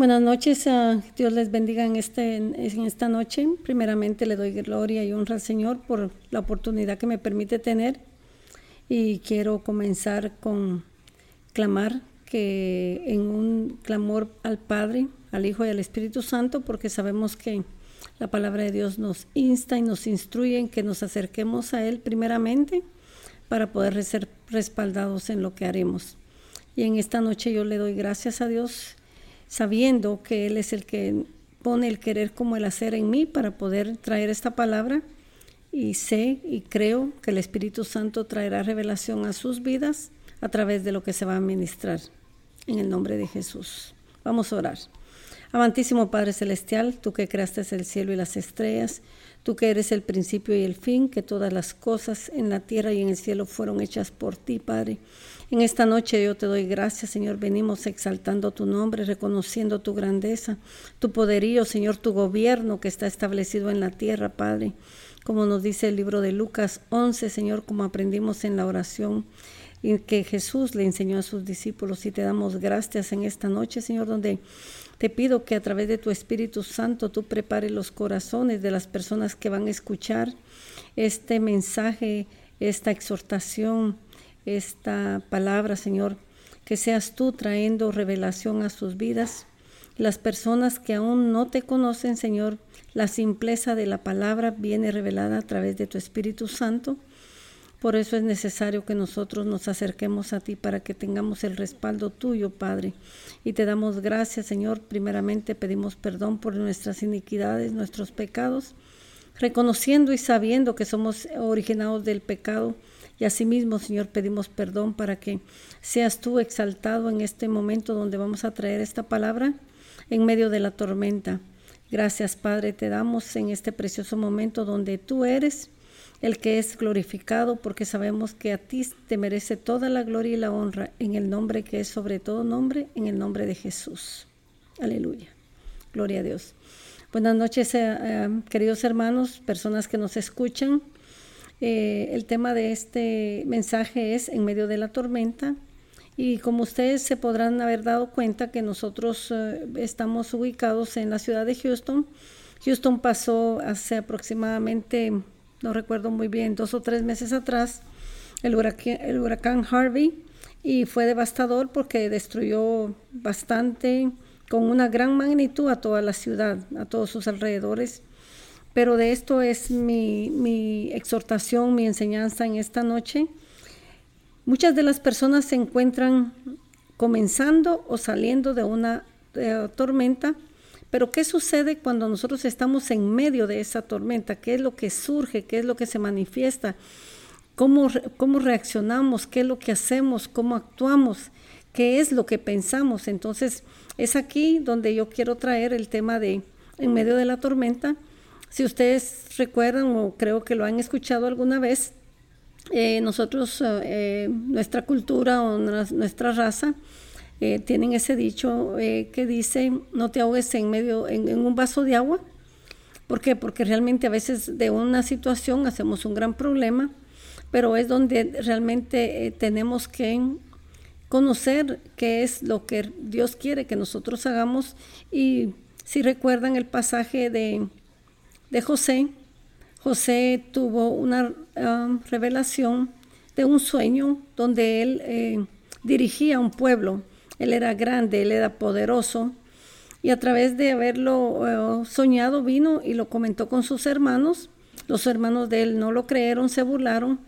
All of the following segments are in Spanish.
Buenas noches, uh, Dios les bendiga en, este, esta noche. Primeramente le doy gloria y honra al Señor por la oportunidad que me permite tener y quiero comenzar con clamar que en un clamor al Padre, al Hijo y al Espíritu Santo, porque sabemos que la palabra de Dios nos insta y nos instruye en que nos acerquemos a Él primeramente para poder ser respaldados en lo que haremos. Y en esta noche yo le doy gracias a Dios sabiendo que Él es el que pone el querer como el hacer en mí para poder traer esta palabra y sé y creo que el Espíritu Santo traerá revelación a sus vidas a través de lo que se va a ministrar. En el nombre de Jesús. Vamos a orar. Amantísimo Padre Celestial, tú que creaste el cielo y las estrellas, tú que eres el principio y el fin, que todas las cosas en la tierra y en el cielo fueron hechas por ti, Padre. En esta noche yo te doy gracias, Señor. Venimos exaltando tu nombre, reconociendo tu grandeza, tu poderío, Señor, tu gobierno que está establecido en la tierra, Padre. Como nos dice el libro de Lucas 11, Señor, como aprendimos en la oración que Jesús le enseñó a sus discípulos. Y te damos gracias en esta noche, Señor, donde te pido que a través de tu Espíritu Santo tú prepares los corazones de las personas que van a escuchar este mensaje, esta exhortación esta palabra, Señor, que seas tú trayendo revelación a sus vidas. Las personas que aún no te conocen, Señor, la simpleza de la palabra viene revelada a través de tu Espíritu Santo. Por eso es necesario que nosotros nos acerquemos a ti para que tengamos el respaldo tuyo, Padre. Y te damos gracias, Señor. Primeramente pedimos perdón por nuestras iniquidades, nuestros pecados, reconociendo y sabiendo que somos originados del pecado y asimismo, Señor, pedimos perdón para que seas tú exaltado en este momento donde vamos a traer esta palabra en medio de la tormenta. Gracias, Padre, te damos en este precioso momento donde tú eres el que es glorificado, porque sabemos que a ti te merece toda la gloria y la honra en el nombre que es sobre todo nombre, en el nombre de Jesús. Aleluya. Gloria a Dios. Buenas noches, eh, eh, queridos hermanos, personas que nos escuchan. Eh, el tema de este mensaje es en medio de la tormenta y como ustedes se podrán haber dado cuenta que nosotros estamos ubicados en la ciudad de Houston. Houston pasó hace aproximadamente, no recuerdo muy bien, dos o tres meses atrás, el huracán, el huracán Harvey y fue devastador porque destruyó bastante, con una gran magnitud a toda la ciudad, a todos sus alrededores. Pero de esto es mi, exhortación, mi enseñanza en esta noche. Muchas de las personas se encuentran comenzando o saliendo de una tormenta, pero ¿qué sucede cuando nosotros estamos en medio de esa tormenta? ¿Qué es lo que surge? ¿Qué es lo que se manifiesta? ¿Cómo, cómo reaccionamos? ¿Qué es lo que hacemos? ¿Cómo actuamos? ¿Qué es lo que pensamos? Entonces, es aquí donde yo quiero traer el tema de en medio de la tormenta si ustedes recuerdan o creo que lo han escuchado alguna vez, eh, nosotros, eh, nuestra cultura o nuestra raza, eh, tienen ese dicho que dice, no te ahogues en medio, en, un vaso de agua. ¿Por qué? Porque realmente a veces de una situación hacemos un gran problema, pero es donde realmente tenemos que conocer qué es lo que Dios quiere que nosotros hagamos. Y si recuerdan el pasaje de de José, José tuvo una um, revelación de un sueño donde él eh, dirigía un pueblo. Él era grande, él era poderoso. Y a través de haberlo uh, soñado vino y lo comentó con sus hermanos. Los hermanos de él no lo creyeron, se burlaron.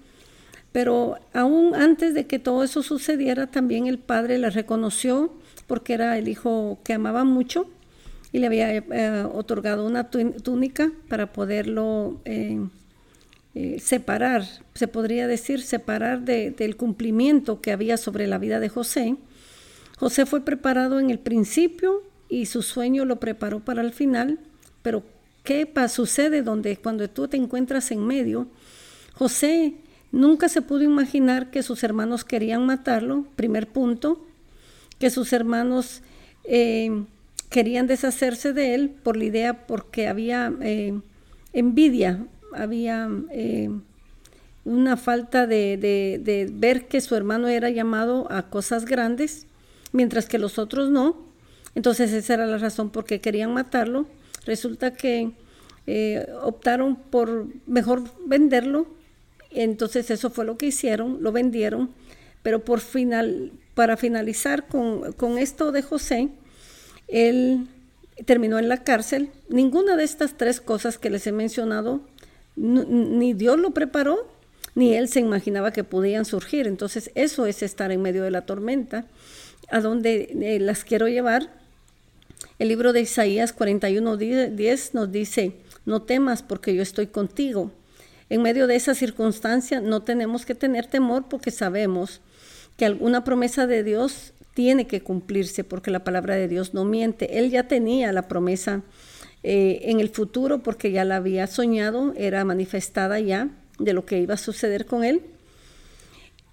Pero aún antes de que todo eso sucediera, también el padre le reconoció porque era el hijo que amaba mucho y le había eh, otorgado una túnica para poderlo eh, eh, separar, se podría decir, separar del cumplimiento que había sobre la vida de José. José fue preparado en el principio y su sueño lo preparó para el final, pero ¿qué sucede donde cuando tú te encuentras en medio? José nunca se pudo imaginar que sus hermanos querían matarlo, primer punto, que sus hermanos querían deshacerse de él por la idea, porque había eh, envidia, había eh, una falta de, ver que su hermano era llamado a cosas grandes, mientras que los otros no. Entonces esa era la razón por qué querían matarlo. Resulta que eh, optaron por mejor venderlo. Entonces eso fue lo que hicieron, lo vendieron. Pero por final, para finalizar con, con esto de José, él terminó en la cárcel. Ninguna de estas tres cosas que les he mencionado, ni Dios lo preparó, ni él se imaginaba que podían surgir. Entonces eso es estar en medio de la tormenta, a donde eh, las quiero llevar. El libro de Isaías 41, 10 nos dice, no temas porque yo estoy contigo. En medio de esa circunstancia no tenemos que tener temor porque sabemos que alguna promesa de Dios tiene que cumplirse porque la palabra de Dios no miente. Él ya tenía la promesa eh, en el futuro porque ya la había soñado, era manifestada ya de lo que iba a suceder con él.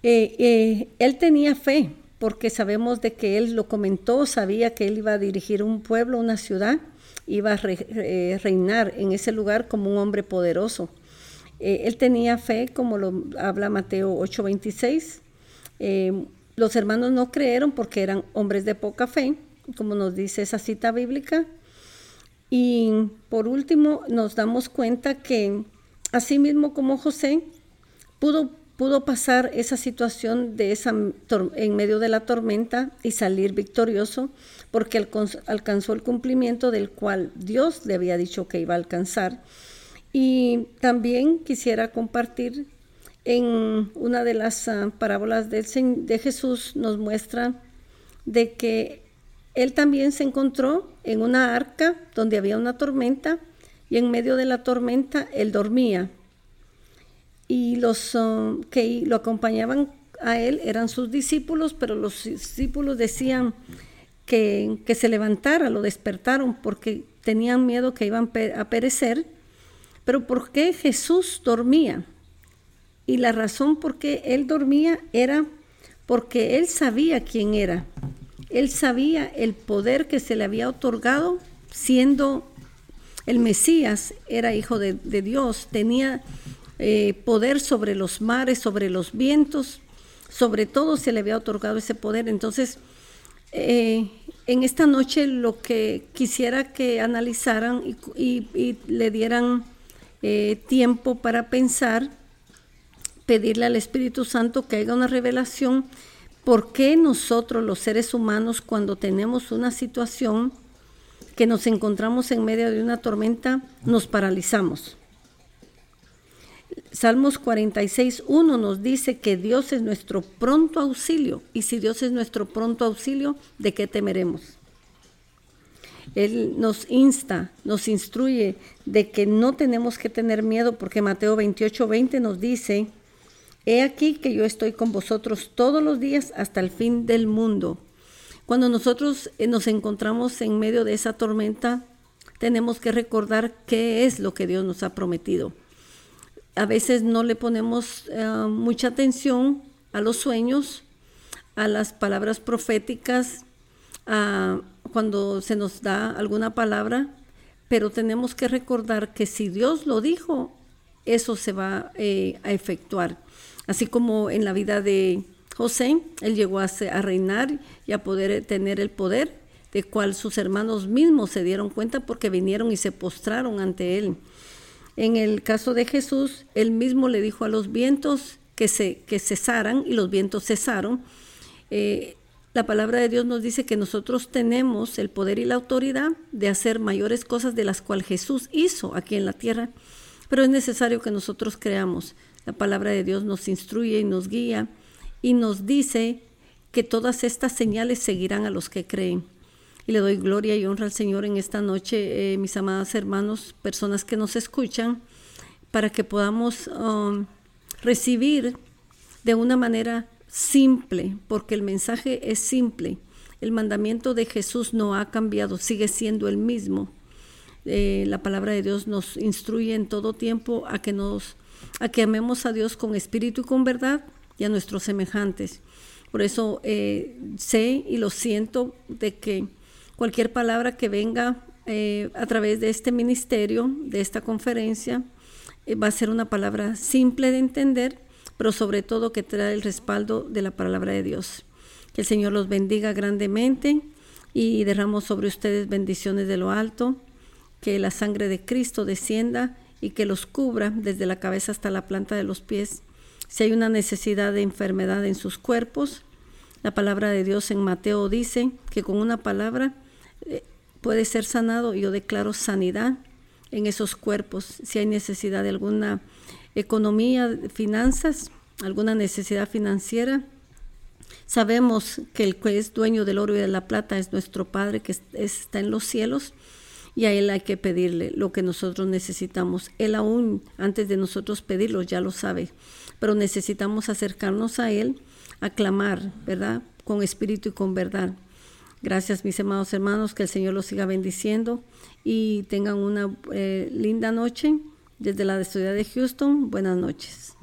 Eh, eh, él tenía fe porque sabemos de que él lo comentó, sabía que él iba a dirigir un pueblo, una ciudad, iba a reinar en ese lugar como un hombre poderoso. él tenía fe, como lo habla Mateo 8:26. Los hermanos no creyeron porque eran hombres de poca fe, como nos dice esa cita bíblica. Y por último, nos damos cuenta que así mismo como José pudo, pudo pasar esa situación de esa, en medio de la tormenta y salir victorioso porque alcanzó el cumplimiento del cual Dios le había dicho que iba a alcanzar. Y también quisiera compartir en una de las ah, parábolas de Jesús nos muestra de que él también se encontró en una arca donde había una tormenta y en medio de la tormenta él dormía. Y los ah, que lo acompañaban a él eran sus discípulos, pero los discípulos decían que, que se levantara, lo despertaron porque tenían miedo que iban a perecer. Pero ¿por qué Jesús dormía? Y la razón por qué él dormía era porque él sabía quién era. Él sabía el poder que se le había otorgado siendo el Mesías, era hijo de, Dios, tenía eh, poder sobre los mares, sobre los vientos, sobre todo se le había otorgado ese poder. Entonces, eh, en esta noche lo que quisiera que analizaran y, le dieran eh, tiempo para pensar pedirle al Espíritu Santo que haga una revelación por qué nosotros los seres humanos cuando tenemos una situación que nos encontramos en medio de una tormenta nos paralizamos. Salmos 46, 1 nos dice que Dios es nuestro pronto auxilio y si Dios es nuestro pronto auxilio, ¿de qué temeremos? Él nos insta, nos instruye de que no tenemos que tener miedo porque Mateo 28, 20 nos dice, He aquí que yo estoy con vosotros todos los días hasta el fin del mundo. Cuando nosotros eh, nos encontramos en medio de esa tormenta, tenemos que recordar qué es lo que Dios nos ha prometido. A veces no le ponemos eh, mucha atención a los sueños, a las palabras proféticas, a cuando se nos da alguna palabra, pero tenemos que recordar que si Dios lo dijo, eso se va eh, a efectuar. Así como en la vida de José, él llegó a, reinar y a poder tener el poder, de cual sus hermanos mismos se dieron cuenta porque vinieron y se postraron ante él. En el caso de Jesús, él mismo le dijo a los vientos que, se, que cesaran y los vientos cesaron. Eh, la palabra de Dios nos dice que nosotros tenemos el poder y la autoridad de hacer mayores cosas de las cuales Jesús hizo aquí en la tierra, pero es necesario que nosotros creamos. La palabra de Dios nos instruye y nos guía y nos dice que todas estas señales seguirán a los que creen. Y le doy gloria y honra al Señor en esta noche, eh, mis amadas hermanos, personas que nos escuchan, para que podamos um, recibir de una manera simple, porque el mensaje es simple. El mandamiento de Jesús no ha cambiado, sigue siendo el mismo. Eh, la palabra de Dios nos instruye en todo tiempo a que nos a que amemos a Dios con espíritu y con verdad y a nuestros semejantes. Por eso eh, sé y lo siento de que cualquier palabra que venga eh, a través de este ministerio, de esta conferencia, eh, va a ser una palabra simple de entender, pero sobre todo que trae el respaldo de la palabra de Dios. Que el Señor los bendiga grandemente. y derramo sobre ustedes bendiciones de lo alto, que la sangre de Cristo descienda y que los cubra desde la cabeza hasta la planta de los pies. Si hay una necesidad de enfermedad en sus cuerpos, la palabra de Dios en Mateo dice que con una palabra eh, puede ser sanado. Yo declaro sanidad en esos cuerpos. Si hay necesidad de alguna economía, finanzas, alguna necesidad financiera, sabemos que el que es dueño del oro y de la plata es nuestro Padre que está en los cielos y a Él hay que pedirle lo que nosotros necesitamos. Él aún antes de nosotros pedirlo ya lo sabe, pero necesitamos acercarnos a Él, a clamar, ¿verdad? Con espíritu y con verdad. Gracias mis amados hermanos, que el Señor los siga bendiciendo y tengan una eh, linda noche desde la ciudad de Houston. Buenas noches.